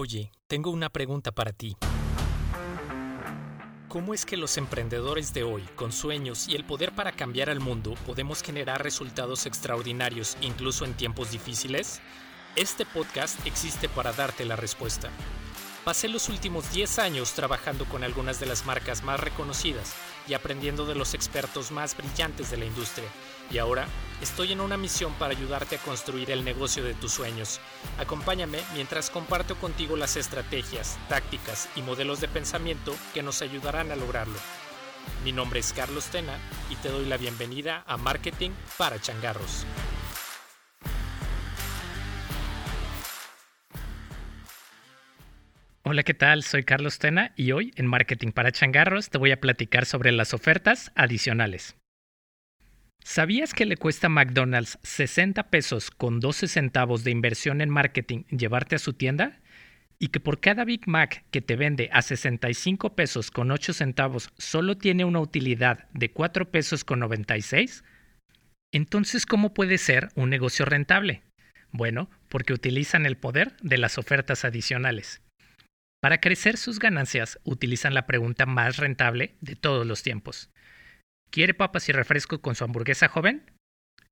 Oye, tengo una pregunta para ti. ¿Cómo es que los emprendedores de hoy, con sueños y el poder para cambiar al mundo, podemos generar resultados extraordinarios incluso en tiempos difíciles? Este podcast existe para darte la respuesta. Pasé los últimos 10 años trabajando con algunas de las marcas más reconocidas y aprendiendo de los expertos más brillantes de la industria. Y ahora estoy en una misión para ayudarte a construir el negocio de tus sueños. Acompáñame mientras comparto contigo las estrategias, tácticas y modelos de pensamiento que nos ayudarán a lograrlo. Mi nombre es Carlos Tena y te doy la bienvenida a Marketing para Changarros. Hola, ¿qué tal? Soy Carlos Tena y hoy en Marketing para Changarros te voy a platicar sobre las ofertas adicionales. ¿Sabías que le cuesta a McDonald's 60 pesos con 12 centavos de inversión en marketing llevarte a su tienda? ¿Y que por cada Big Mac que te vende a 65 pesos con 8 centavos solo tiene una utilidad de 4 pesos con 96? Entonces, ¿cómo puede ser un negocio rentable? Bueno, porque utilizan el poder de las ofertas adicionales. Para crecer sus ganancias utilizan la pregunta más rentable de todos los tiempos. ¿Quiere papas y refresco con su hamburguesa joven?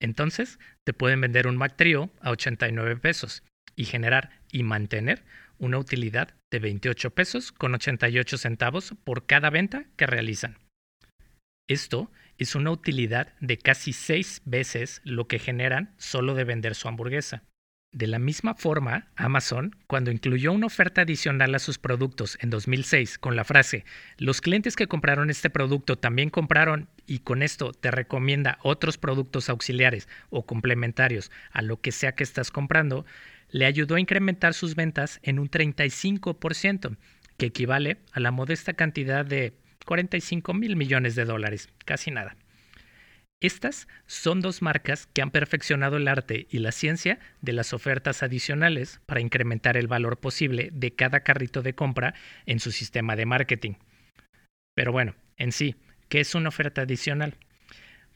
Entonces te pueden vender un Mac Trio a 89 pesos y generar y mantener una utilidad de 28 pesos con 88 centavos por cada venta que realizan. Esto es una utilidad de casi 6 veces lo que generan solo de vender su hamburguesa. De la misma forma, Amazon, cuando incluyó una oferta adicional a sus productos en 2006 con la frase, los clientes que compraron este producto también compraron y con esto te recomienda otros productos auxiliares o complementarios a lo que sea que estás comprando, le ayudó a incrementar sus ventas en un 35%, que equivale a la modesta cantidad de 45 mil millones de dólares, casi nada. Estas son dos marcas que han perfeccionado el arte y la ciencia de las ofertas adicionales para incrementar el valor posible de cada carrito de compra en su sistema de marketing. Pero bueno, en sí, ¿qué es una oferta adicional?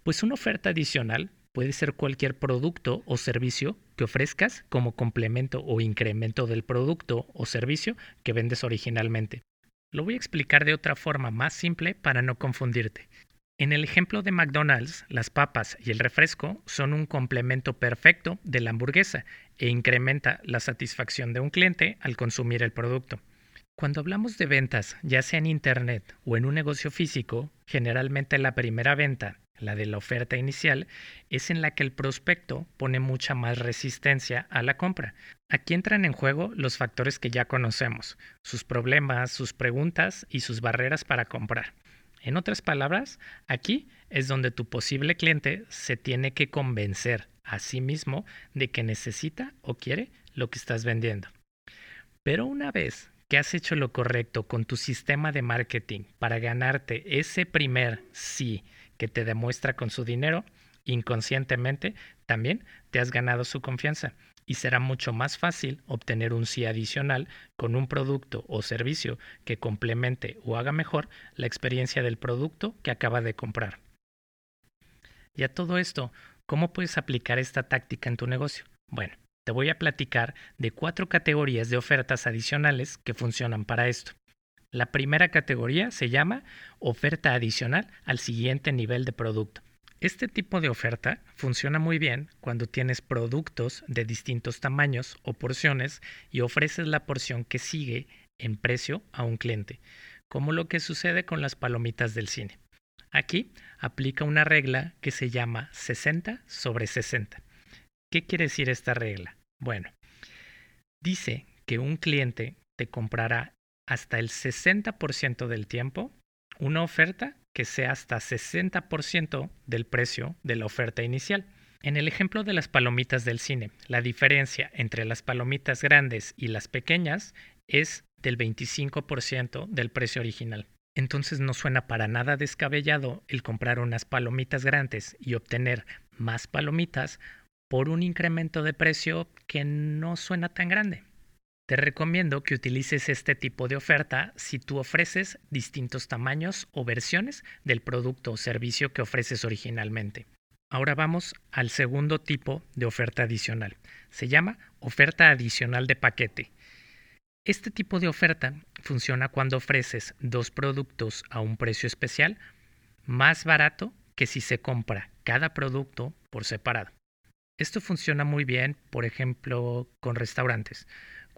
Pues una oferta adicional puede ser cualquier producto o servicio que ofrezcas como complemento o incremento del producto o servicio que vendes originalmente. Lo voy a explicar de otra forma más simple para no confundirte. En el ejemplo de McDonald's, las papas y el refresco son un complemento perfecto de la hamburguesa e incrementa la satisfacción de un cliente al consumir el producto. Cuando hablamos de ventas, ya sea en Internet o en un negocio físico, generalmente la primera venta, la de la oferta inicial, es en la que el prospecto pone mucha más resistencia a la compra. Aquí entran en juego los factores que ya conocemos, sus problemas, sus preguntas y sus barreras para comprar. En otras palabras, aquí es donde tu posible cliente se tiene que convencer a sí mismo de que necesita o quiere lo que estás vendiendo. Pero una vez que has hecho lo correcto con tu sistema de marketing para ganarte ese primer sí que te demuestra con su dinero, inconscientemente también te has ganado su confianza y será mucho más fácil obtener un sí adicional con un producto o servicio que complemente o haga mejor la experiencia del producto que acaba de comprar. Y a todo esto, ¿cómo puedes aplicar esta táctica en tu negocio? Bueno, te voy a platicar de cuatro categorías de ofertas adicionales que funcionan para esto. La primera categoría se llama oferta adicional al siguiente nivel de producto. Este tipo de oferta funciona muy bien cuando tienes productos de distintos tamaños o porciones y ofreces la porción que sigue en precio a un cliente, como lo que sucede con las palomitas del cine. Aquí aplica una regla que se llama 60 sobre 60. ¿Qué quiere decir esta regla? Bueno, dice que un cliente te comprará hasta el 60% del tiempo una oferta que sea hasta 60% del precio de la oferta inicial. En el ejemplo de las palomitas del cine, la diferencia entre las palomitas grandes y las pequeñas es del 25% del precio original. Entonces no suena para nada descabellado el comprar unas palomitas grandes y obtener más palomitas por un incremento de precio que no suena tan grande. Te recomiendo que utilices este tipo de oferta si tú ofreces distintos tamaños o versiones del producto o servicio que ofreces originalmente. Ahora vamos al segundo tipo de oferta adicional. Se llama oferta adicional de paquete. Este tipo de oferta funciona cuando ofreces dos productos a un precio especial más barato que si se compra cada producto por separado. Esto funciona muy bien, por ejemplo, con restaurantes,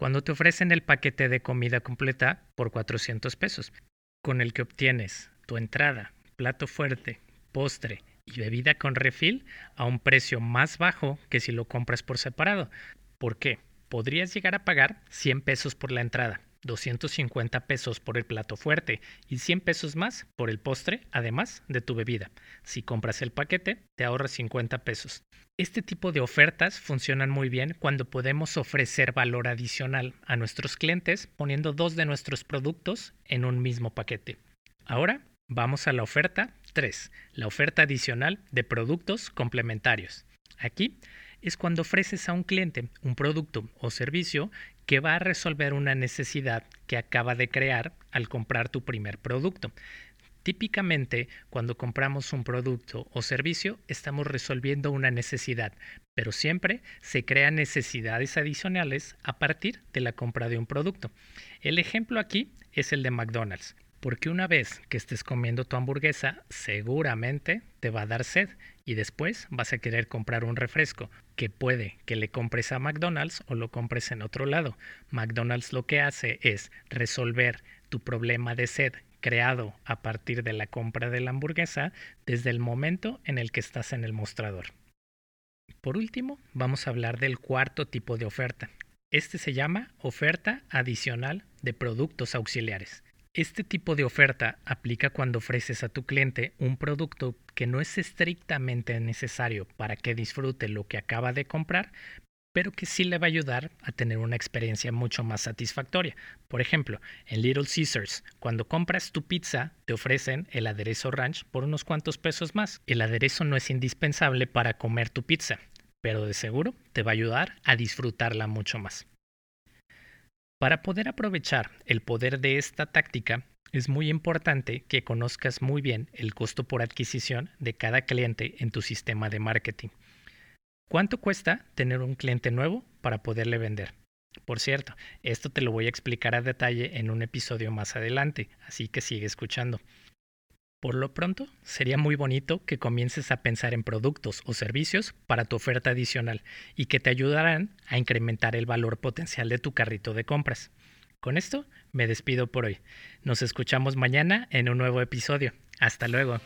cuando te ofrecen el paquete de comida completa por 400 pesos, con el que obtienes tu entrada, plato fuerte, postre y bebida con refil a un precio más bajo que si lo compras por separado. ¿Por qué? Podrías llegar a pagar 100 pesos por la entrada, 250 pesos por el plato fuerte y 100 pesos más por el postre, además de tu bebida. Si compras el paquete, te ahorras 50 pesos. Este tipo de ofertas funcionan muy bien cuando podemos ofrecer valor adicional a nuestros clientes poniendo dos de nuestros productos en un mismo paquete. Ahora vamos a la oferta 3, la oferta adicional de productos complementarios. Aquí es cuando ofreces a un cliente un producto o servicio que va a resolver una necesidad que acaba de crear al comprar tu primer producto. Típicamente, cuando compramos un producto o servicio, estamos resolviendo una necesidad, pero siempre se crean necesidades adicionales a partir de la compra de un producto. El ejemplo aquí es el de McDonald's. Porque una vez que estés comiendo tu hamburguesa, seguramente te va a dar sed y después vas a querer comprar un refresco, que puede que le compres a McDonald's o lo compres en otro lado. McDonald's lo que hace es resolver tu problema de sed creado a partir de la compra de la hamburguesa desde el momento en el que estás en el mostrador. Por último, vamos a hablar del cuarto tipo de oferta. Este se llama oferta adicional de productos auxiliares. Este tipo de oferta aplica cuando ofreces a tu cliente un producto que no es estrictamente necesario para que disfrute lo que acaba de comprar, pero que sí le va a ayudar a tener una experiencia mucho más satisfactoria. Por ejemplo, en Little Caesars, cuando compras tu pizza, te ofrecen el aderezo ranch por unos cuantos pesos más. El aderezo no es indispensable para comer tu pizza, pero de seguro te va a ayudar a disfrutarla mucho más. Para poder aprovechar el poder de esta táctica, es muy importante que conozcas muy bien el costo por adquisición de cada cliente en tu sistema de marketing. ¿Cuánto cuesta tener un cliente nuevo para poderle vender? Por cierto, esto te lo voy a explicar a detalle en un episodio más adelante, así que sigue escuchando. Por lo pronto, sería muy bonito que comiences a pensar en productos o servicios para tu oferta adicional y que te ayudarán a incrementar el valor potencial de tu carrito de compras. Con esto, me despido por hoy. Nos escuchamos mañana en un nuevo episodio. Hasta luego.